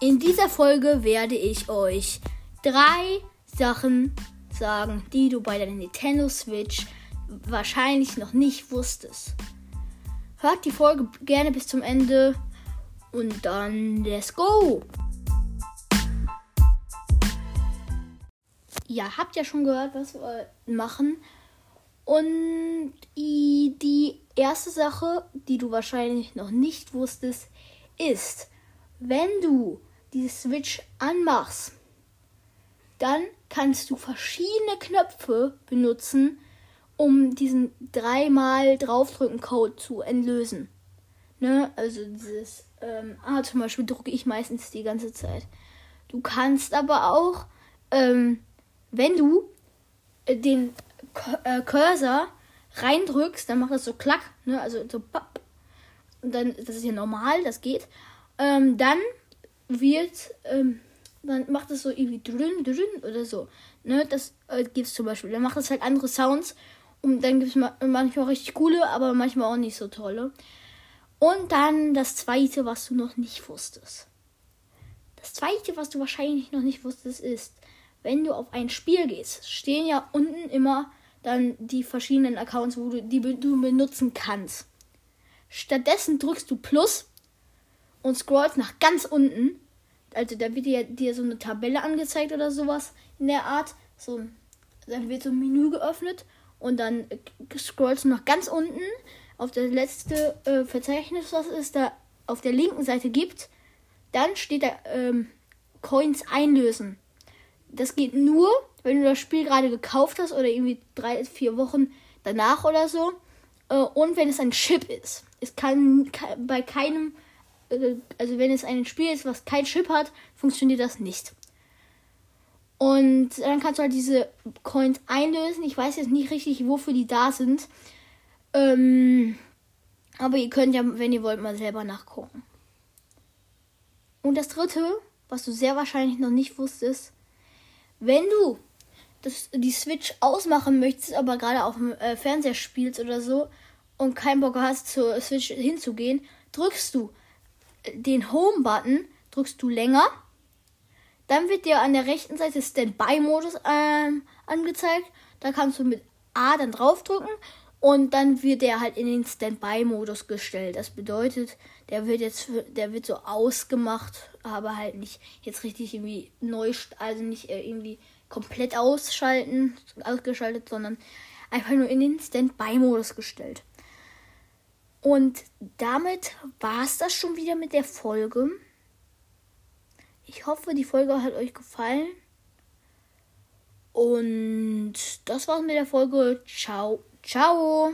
In dieser Folge werde ich euch drei Sachen sagen, die du bei der Nintendo Switch wahrscheinlich noch nicht wusstest. Hört die Folge gerne bis zum Ende und dann let's go! Ja, habt ja schon gehört, was wir machen. Und die erste Sache, die du wahrscheinlich noch nicht wusstest, ist, wenn du die Switch anmachst, dann kannst du verschiedene Knöpfe benutzen, um diesen dreimal draufdrücken Code zu entlösen. Ne? Also dieses ähm, ah, zum Beispiel drücke ich meistens die ganze Zeit. Du kannst aber auch, ähm, wenn du äh, den äh, Cursor reindrückst, dann macht das so klack, ne? Also so papp. Und dann, das ist ja normal, das geht. Ähm, dann wird, ähm, dann macht es so irgendwie drin, drin oder so. Ne? Das äh, gibt es zum Beispiel. Dann macht es halt andere Sounds. Und dann gibt es ma manchmal richtig coole, aber manchmal auch nicht so tolle. Und dann das zweite, was du noch nicht wusstest. Das zweite, was du wahrscheinlich noch nicht wusstest, ist, wenn du auf ein Spiel gehst, stehen ja unten immer dann die verschiedenen Accounts, wo du die du benutzen kannst. Stattdessen drückst du Plus und scrollst nach ganz unten. Also da wird dir, dir so eine Tabelle angezeigt oder sowas in der Art. So, dann wird so ein Menü geöffnet und dann scrollst du nach ganz unten auf das letzte äh, Verzeichnis, was es da auf der linken Seite gibt. Dann steht da ähm, Coins einlösen. Das geht nur, wenn du das Spiel gerade gekauft hast oder irgendwie drei, vier Wochen danach oder so. Äh, und wenn es ein Chip ist. Es kann, kann bei keinem, äh, also wenn es ein Spiel ist, was kein Chip hat, funktioniert das nicht. Und dann kannst du halt diese Coins einlösen. Ich weiß jetzt nicht richtig, wofür die da sind. Ähm, aber ihr könnt ja, wenn ihr wollt, mal selber nachgucken. Und das dritte, was du sehr wahrscheinlich noch nicht wusstest, wenn du das, die Switch ausmachen möchtest, aber gerade auf dem äh, Fernseher spielst oder so und keinen Bock hast, zur Switch hinzugehen, drückst du den Home-Button, drückst du länger. Dann wird dir an der rechten Seite Standby-Modus ähm, angezeigt. Da kannst du mit A dann draufdrücken und dann wird der halt in den Standby-Modus gestellt. Das bedeutet, der wird jetzt, der wird so ausgemacht, aber halt nicht jetzt richtig irgendwie neu, also nicht äh, irgendwie komplett ausschalten, ausgeschaltet, sondern einfach nur in den Standby-Modus gestellt. Und damit war es das schon wieder mit der Folge. Ich hoffe, die Folge hat euch gefallen. Und das war's mit der Folge. Ciao, ciao.